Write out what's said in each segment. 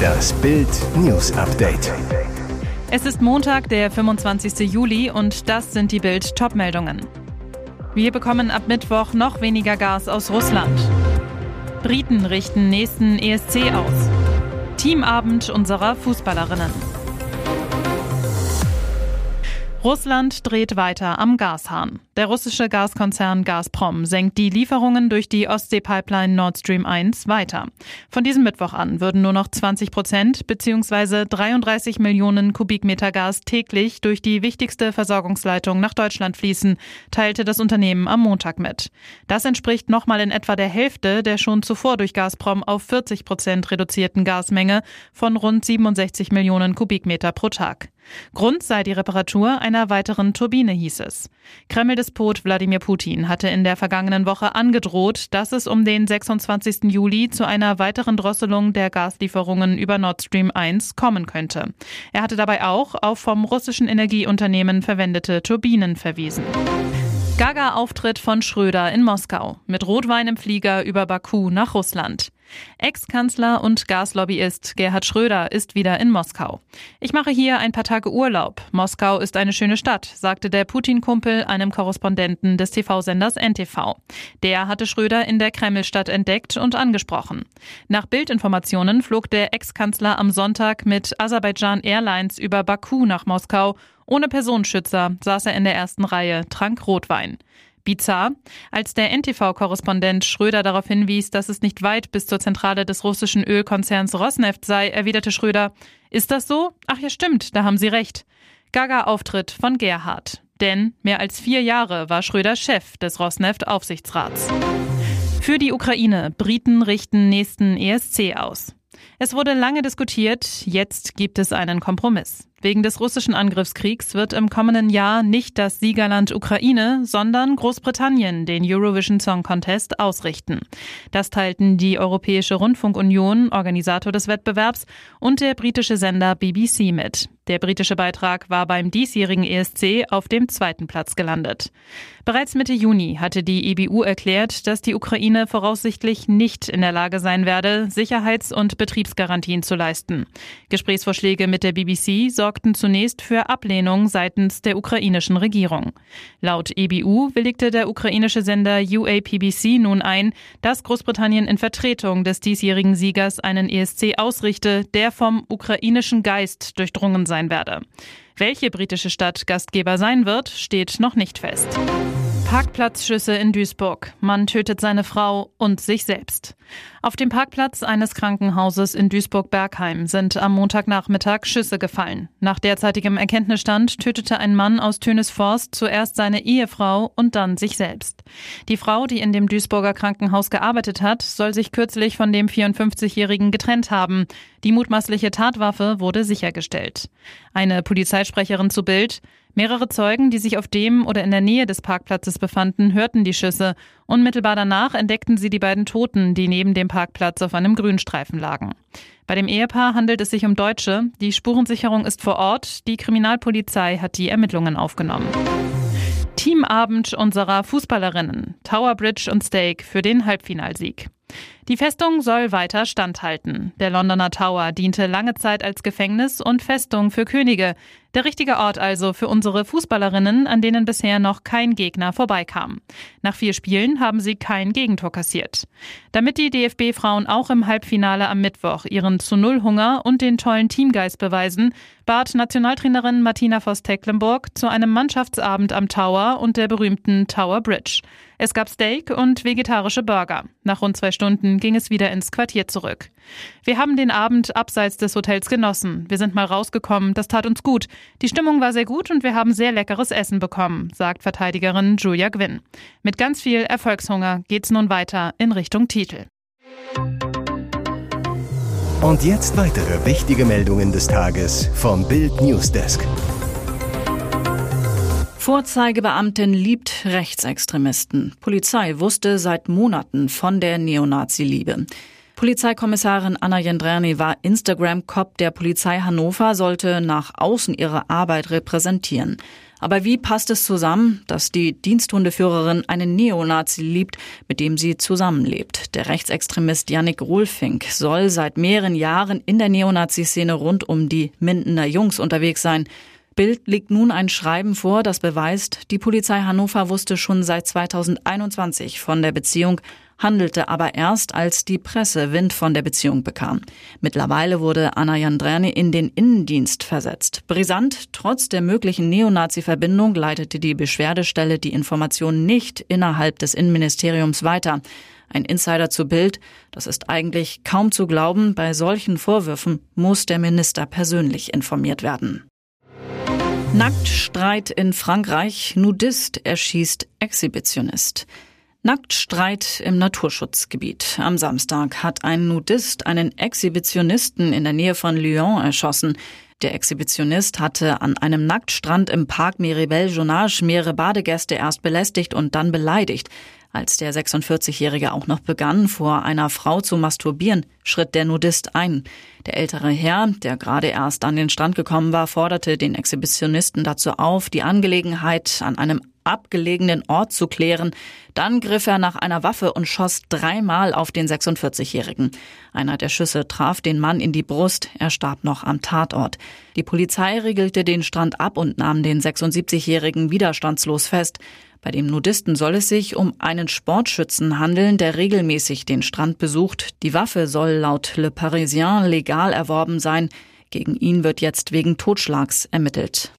Das Bild News Update. Es ist Montag, der 25. Juli und das sind die Bild Topmeldungen. Wir bekommen ab Mittwoch noch weniger Gas aus Russland. Briten richten nächsten ESC aus. Teamabend unserer Fußballerinnen. Russland dreht weiter am Gashahn. Der russische Gaskonzern Gazprom senkt die Lieferungen durch die Ostsee-Pipeline Nord Stream 1 weiter. Von diesem Mittwoch an würden nur noch 20 Prozent bzw. 33 Millionen Kubikmeter Gas täglich durch die wichtigste Versorgungsleitung nach Deutschland fließen, teilte das Unternehmen am Montag mit. Das entspricht nochmal in etwa der Hälfte der schon zuvor durch Gazprom auf 40 Prozent reduzierten Gasmenge von rund 67 Millionen Kubikmeter pro Tag. Grund sei die Reparatur einer weiteren Turbine, hieß es. Kreml-Despot Wladimir Putin hatte in der vergangenen Woche angedroht, dass es um den 26. Juli zu einer weiteren Drosselung der Gaslieferungen über Nord Stream 1 kommen könnte. Er hatte dabei auch auf vom russischen Energieunternehmen verwendete Turbinen verwiesen. Gaga-Auftritt von Schröder in Moskau mit Rotwein im Flieger über Baku nach Russland. Ex-Kanzler und Gaslobbyist Gerhard Schröder ist wieder in Moskau. Ich mache hier ein paar Tage Urlaub. Moskau ist eine schöne Stadt, sagte der Putin-Kumpel einem Korrespondenten des TV-Senders NTV. Der hatte Schröder in der Kremlstadt entdeckt und angesprochen. Nach Bildinformationen flog der Ex-Kanzler am Sonntag mit Aserbaidschan Airlines über Baku nach Moskau. Ohne Personenschützer saß er in der ersten Reihe, trank Rotwein. Bizarr. Als der NTV-Korrespondent Schröder darauf hinwies, dass es nicht weit bis zur Zentrale des russischen Ölkonzerns Rosneft sei, erwiderte Schröder, ist das so? Ach ja, stimmt, da haben Sie recht. Gaga-Auftritt von Gerhard. Denn mehr als vier Jahre war Schröder Chef des Rosneft-Aufsichtsrats. Für die Ukraine. Briten richten nächsten ESC aus. Es wurde lange diskutiert, jetzt gibt es einen Kompromiss. Wegen des russischen Angriffskriegs wird im kommenden Jahr nicht das Siegerland Ukraine, sondern Großbritannien den Eurovision Song Contest ausrichten. Das teilten die Europäische Rundfunkunion, Organisator des Wettbewerbs, und der britische Sender BBC mit. Der britische Beitrag war beim diesjährigen ESC auf dem zweiten Platz gelandet. Bereits Mitte Juni hatte die EBU erklärt, dass die Ukraine voraussichtlich nicht in der Lage sein werde, Sicherheits- und Betriebsgarantien zu leisten. Gesprächsvorschläge mit der BBC sorgten zunächst für Ablehnung seitens der ukrainischen Regierung. Laut EBU willigte der ukrainische Sender UAPBC nun ein, dass Großbritannien in Vertretung des diesjährigen Siegers einen ESC ausrichte, der vom ukrainischen Geist durchdrungen sein werde. Welche britische Stadt Gastgeber sein wird, steht noch nicht fest. Parkplatzschüsse in Duisburg. Man tötet seine Frau und sich selbst. Auf dem Parkplatz eines Krankenhauses in Duisburg-Bergheim sind am Montagnachmittag Schüsse gefallen. Nach derzeitigem Erkenntnisstand tötete ein Mann aus Tönesforst zuerst seine Ehefrau und dann sich selbst. Die Frau, die in dem Duisburger Krankenhaus gearbeitet hat, soll sich kürzlich von dem 54-Jährigen getrennt haben. Die mutmaßliche Tatwaffe wurde sichergestellt. Eine Polizeisprecherin zu Bild. Mehrere Zeugen, die sich auf dem oder in der Nähe des Parkplatzes befanden, hörten die Schüsse. Unmittelbar danach entdeckten sie die beiden Toten, die neben dem Parkplatz auf einem Grünstreifen lagen. Bei dem Ehepaar handelt es sich um Deutsche. Die Spurensicherung ist vor Ort. Die Kriminalpolizei hat die Ermittlungen aufgenommen. Teamabend unserer Fußballerinnen. Tower Bridge und Steak für den Halbfinalsieg. Die Festung soll weiter standhalten. Der Londoner Tower diente lange Zeit als Gefängnis und Festung für Könige. Der richtige Ort also für unsere Fußballerinnen, an denen bisher noch kein Gegner vorbeikam. Nach vier Spielen haben sie kein Gegentor kassiert. Damit die DFB-Frauen auch im Halbfinale am Mittwoch ihren zu Null Hunger und den tollen Teamgeist beweisen, bat Nationaltrainerin Martina Voss-Tecklenburg zu einem Mannschaftsabend am Tower und der berühmten Tower Bridge. Es gab Steak und vegetarische Burger. Nach rund zwei Stunden ging es wieder ins Quartier zurück. Wir haben den Abend abseits des Hotels genossen. Wir sind mal rausgekommen, das tat uns gut. Die Stimmung war sehr gut und wir haben sehr leckeres Essen bekommen, sagt Verteidigerin Julia Gwynn. Mit ganz viel Erfolgshunger geht's nun weiter in Richtung Titel. Und jetzt weitere wichtige Meldungen des Tages vom Bild Newsdesk. Vorzeigebeamtin liebt Rechtsextremisten. Polizei wusste seit Monaten von der Neonazi-Liebe. Polizeikommissarin Anna Jendrerny war Instagram-Cop der Polizei Hannover, sollte nach außen ihre Arbeit repräsentieren. Aber wie passt es zusammen, dass die Diensthundeführerin einen Neonazi liebt, mit dem sie zusammenlebt? Der Rechtsextremist Yannick Rolfink soll seit mehreren Jahren in der Neonazi-Szene rund um die Mindener Jungs unterwegs sein. Bild legt nun ein Schreiben vor, das beweist, die Polizei Hannover wusste schon seit 2021 von der Beziehung handelte aber erst, als die Presse Wind von der Beziehung bekam. Mittlerweile wurde Anna Jandrerne in den Innendienst versetzt. Brisant, trotz der möglichen Neonazi-Verbindung leitete die Beschwerdestelle die Informationen nicht innerhalb des Innenministeriums weiter. Ein Insider zu Bild, das ist eigentlich kaum zu glauben, bei solchen Vorwürfen muss der Minister persönlich informiert werden. Nacktstreit in Frankreich, Nudist erschießt Exhibitionist. Nacktstreit im Naturschutzgebiet. Am Samstag hat ein Nudist einen Exhibitionisten in der Nähe von Lyon erschossen. Der Exhibitionist hatte an einem Nacktstrand im Park Miribel Jonage mehrere Badegäste erst belästigt und dann beleidigt. Als der 46-Jährige auch noch begann, vor einer Frau zu masturbieren, schritt der Nudist ein. Der ältere Herr, der gerade erst an den Strand gekommen war, forderte den Exhibitionisten dazu auf, die Angelegenheit an einem abgelegenen Ort zu klären. Dann griff er nach einer Waffe und schoss dreimal auf den 46-Jährigen. Einer der Schüsse traf den Mann in die Brust. Er starb noch am Tatort. Die Polizei riegelte den Strand ab und nahm den 76-Jährigen widerstandslos fest. Bei dem Nudisten soll es sich um einen Sportschützen handeln, der regelmäßig den Strand besucht. Die Waffe soll laut Le Parisien legal erworben sein. Gegen ihn wird jetzt wegen Totschlags ermittelt.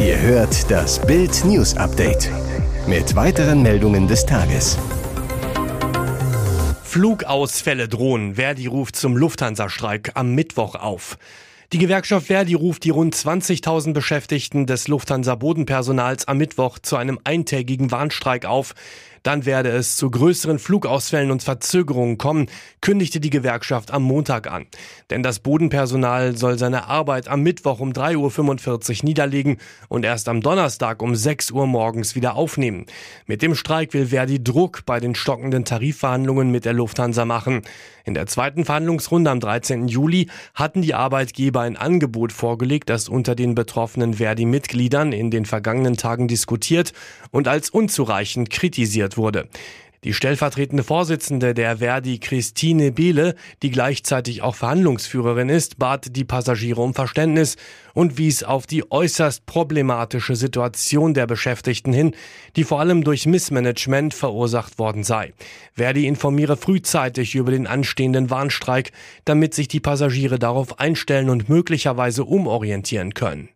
Ihr hört das Bild News Update mit weiteren Meldungen des Tages. Flugausfälle drohen. Verdi ruft zum Lufthansa-Streik am Mittwoch auf. Die Gewerkschaft Verdi ruft die rund 20.000 Beschäftigten des Lufthansa Bodenpersonals am Mittwoch zu einem eintägigen Warnstreik auf. Dann werde es zu größeren Flugausfällen und Verzögerungen kommen, kündigte die Gewerkschaft am Montag an. Denn das Bodenpersonal soll seine Arbeit am Mittwoch um 3.45 Uhr niederlegen und erst am Donnerstag um 6 Uhr morgens wieder aufnehmen. Mit dem Streik will Verdi Druck bei den stockenden Tarifverhandlungen mit der Lufthansa machen. In der zweiten Verhandlungsrunde am 13. Juli hatten die Arbeitgeber ein Angebot vorgelegt, das unter den betroffenen Verdi-Mitgliedern in den vergangenen Tagen diskutiert und als unzureichend kritisiert verhindert wurde. Die stellvertretende Vorsitzende der Verdi, Christine Behle, die gleichzeitig auch Verhandlungsführerin ist, bat die Passagiere um Verständnis und wies auf die äußerst problematische Situation der Beschäftigten hin, die vor allem durch Missmanagement verursacht worden sei. Verdi informiere frühzeitig über den anstehenden Warnstreik, damit sich die Passagiere darauf einstellen und möglicherweise umorientieren können.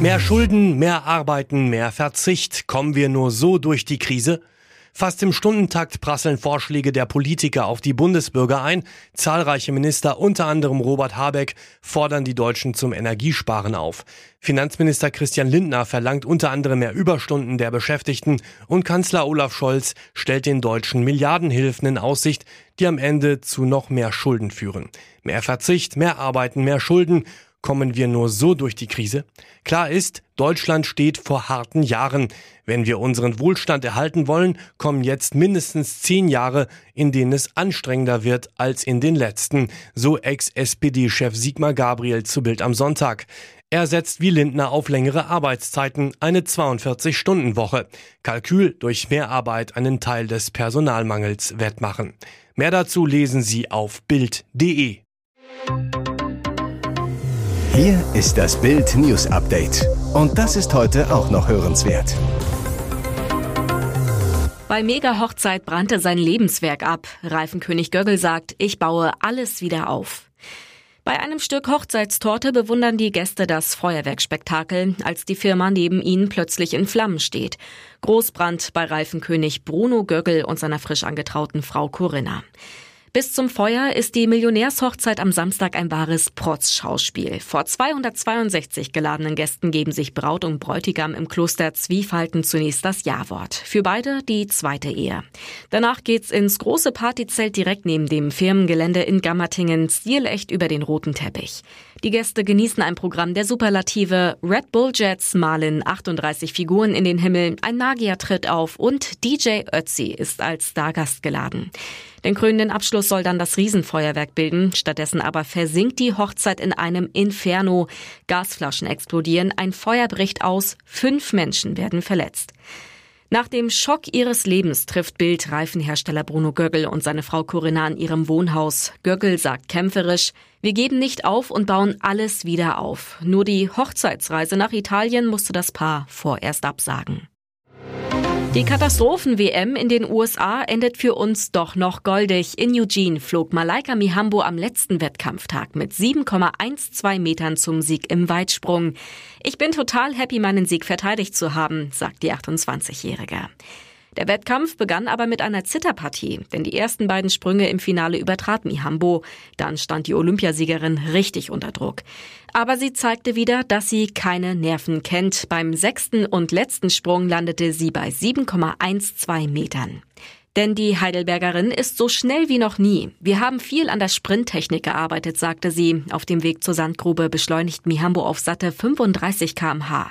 Mehr Schulden, mehr Arbeiten, mehr Verzicht. Kommen wir nur so durch die Krise? Fast im Stundentakt prasseln Vorschläge der Politiker auf die Bundesbürger ein. Zahlreiche Minister, unter anderem Robert Habeck, fordern die Deutschen zum Energiesparen auf. Finanzminister Christian Lindner verlangt unter anderem mehr Überstunden der Beschäftigten und Kanzler Olaf Scholz stellt den Deutschen Milliardenhilfen in Aussicht, die am Ende zu noch mehr Schulden führen. Mehr Verzicht, mehr Arbeiten, mehr Schulden Kommen wir nur so durch die Krise? Klar ist, Deutschland steht vor harten Jahren. Wenn wir unseren Wohlstand erhalten wollen, kommen jetzt mindestens zehn Jahre, in denen es anstrengender wird als in den letzten, so Ex-SPD-Chef Sigmar Gabriel zu Bild am Sonntag. Er setzt wie Lindner auf längere Arbeitszeiten, eine 42-Stunden-Woche. Kalkül durch Mehrarbeit einen Teil des Personalmangels wettmachen. Mehr dazu lesen Sie auf Bild.de. Hier ist das Bild News Update. Und das ist heute auch noch hörenswert. Bei Mega-Hochzeit brannte sein Lebenswerk ab. Reifenkönig Göggel sagt, ich baue alles wieder auf. Bei einem Stück Hochzeitstorte bewundern die Gäste das Feuerwerkspektakel, als die Firma neben ihnen plötzlich in Flammen steht. Großbrand bei Reifenkönig Bruno Göggel und seiner frisch angetrauten Frau Corinna. Bis zum Feuer ist die Millionärshochzeit am Samstag ein wahres Protzschauspiel. Vor 262 geladenen Gästen geben sich Braut und Bräutigam im Kloster Zwiefalten zunächst das Ja-Wort. Für beide die zweite Ehe. Danach geht's ins große Partyzelt direkt neben dem Firmengelände in Gammertingen, stilecht über den roten Teppich. Die Gäste genießen ein Programm der Superlative. Red Bull Jets malen 38 Figuren in den Himmel, ein Magier tritt auf und DJ Ötzi ist als Stargast geladen. Den krönenden Abschluss soll dann das Riesenfeuerwerk bilden. Stattdessen aber versinkt die Hochzeit in einem Inferno. Gasflaschen explodieren, ein Feuer bricht aus, fünf Menschen werden verletzt. Nach dem Schock ihres Lebens trifft Bild Reifenhersteller Bruno Göggel und seine Frau Corinna in ihrem Wohnhaus. Göggel sagt kämpferisch, wir geben nicht auf und bauen alles wieder auf. Nur die Hochzeitsreise nach Italien musste das Paar vorerst absagen. Die Katastrophen-WM in den USA endet für uns doch noch goldig. In Eugene flog Malaika Mihambo am letzten Wettkampftag mit 7,12 Metern zum Sieg im Weitsprung. Ich bin total happy, meinen Sieg verteidigt zu haben, sagt die 28-Jährige. Der Wettkampf begann aber mit einer Zitterpartie, denn die ersten beiden Sprünge im Finale übertrat Mihambo. Dann stand die Olympiasiegerin richtig unter Druck. Aber sie zeigte wieder, dass sie keine Nerven kennt. Beim sechsten und letzten Sprung landete sie bei 7,12 Metern. Denn die Heidelbergerin ist so schnell wie noch nie. Wir haben viel an der Sprinttechnik gearbeitet, sagte sie. Auf dem Weg zur Sandgrube beschleunigt Mihambo auf satte 35 kmh.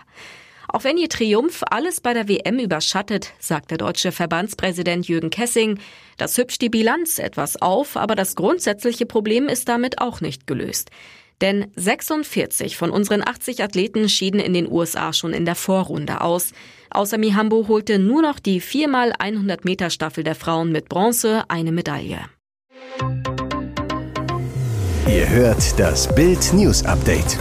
Auch wenn ihr Triumph alles bei der WM überschattet, sagt der deutsche Verbandspräsident Jürgen Kessing, das hübscht die Bilanz etwas auf, aber das grundsätzliche Problem ist damit auch nicht gelöst. Denn 46 von unseren 80 Athleten schieden in den USA schon in der Vorrunde aus. Außer Mihambo holte nur noch die 4x100 Meter Staffel der Frauen mit Bronze eine Medaille. Ihr hört das Bild News Update.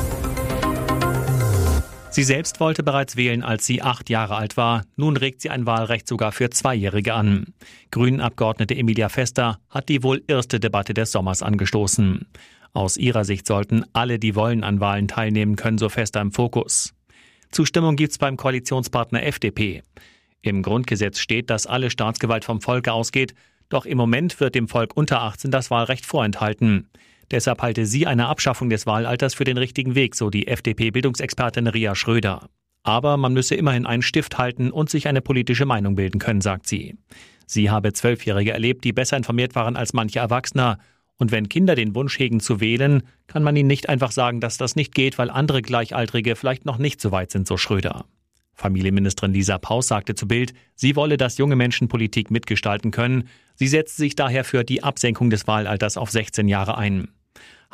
Sie selbst wollte bereits wählen, als sie acht Jahre alt war. Nun regt sie ein Wahlrecht sogar für Zweijährige an. Grünen-Abgeordnete Emilia Fester hat die wohl erste Debatte des Sommers angestoßen. Aus ihrer Sicht sollten alle, die wollen, an Wahlen teilnehmen können, so Fester im Fokus. Zustimmung gibt's beim Koalitionspartner FDP. Im Grundgesetz steht, dass alle Staatsgewalt vom Volke ausgeht, doch im Moment wird dem Volk unter 18 das Wahlrecht vorenthalten. Deshalb halte sie eine Abschaffung des Wahlalters für den richtigen Weg, so die FDP-Bildungsexpertin Ria Schröder. Aber man müsse immerhin einen Stift halten und sich eine politische Meinung bilden können, sagt sie. Sie habe Zwölfjährige erlebt, die besser informiert waren als manche Erwachsener. Und wenn Kinder den Wunsch hegen zu wählen, kann man ihnen nicht einfach sagen, dass das nicht geht, weil andere Gleichaltrige vielleicht noch nicht so weit sind, so Schröder. Familienministerin Lisa Paus sagte zu Bild, sie wolle, dass junge Menschen Politik mitgestalten können. Sie setzt sich daher für die Absenkung des Wahlalters auf 16 Jahre ein.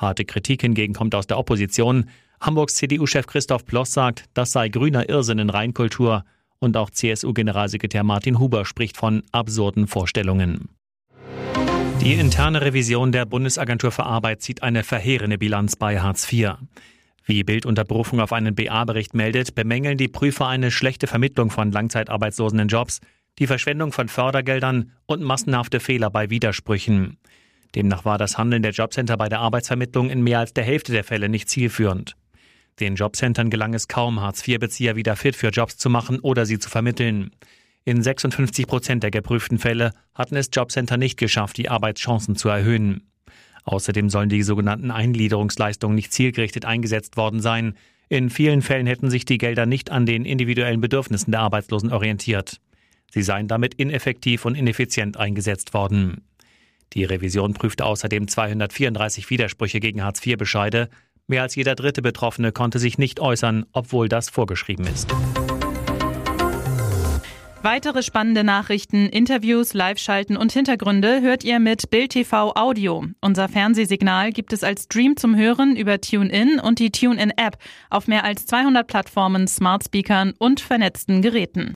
Harte Kritik hingegen kommt aus der Opposition. Hamburgs CDU-Chef Christoph Ploss sagt, das sei grüner Irrsinn in Reinkultur. Und auch CSU-Generalsekretär Martin Huber spricht von absurden Vorstellungen. Die interne Revision der Bundesagentur für Arbeit zieht eine verheerende Bilanz bei Hartz IV. Wie Bild unter Berufung auf einen BA-Bericht meldet, bemängeln die Prüfer eine schlechte Vermittlung von Langzeitarbeitslosen in Jobs, die Verschwendung von Fördergeldern und massenhafte Fehler bei Widersprüchen. Demnach war das Handeln der Jobcenter bei der Arbeitsvermittlung in mehr als der Hälfte der Fälle nicht zielführend. Den Jobcentern gelang es kaum, Hartz-IV-Bezieher wieder fit für Jobs zu machen oder sie zu vermitteln. In 56 Prozent der geprüften Fälle hatten es Jobcenter nicht geschafft, die Arbeitschancen zu erhöhen. Außerdem sollen die sogenannten Eingliederungsleistungen nicht zielgerichtet eingesetzt worden sein. In vielen Fällen hätten sich die Gelder nicht an den individuellen Bedürfnissen der Arbeitslosen orientiert. Sie seien damit ineffektiv und ineffizient eingesetzt worden. Die Revision prüfte außerdem 234 Widersprüche gegen Hartz-IV-Bescheide. Mehr als jeder dritte Betroffene konnte sich nicht äußern, obwohl das vorgeschrieben ist. Weitere spannende Nachrichten, Interviews, Live-Schalten und Hintergründe hört ihr mit Bild TV Audio. Unser Fernsehsignal gibt es als Stream zum Hören über TuneIn und die TuneIn-App auf mehr als 200 Plattformen, Smart Speakern und vernetzten Geräten.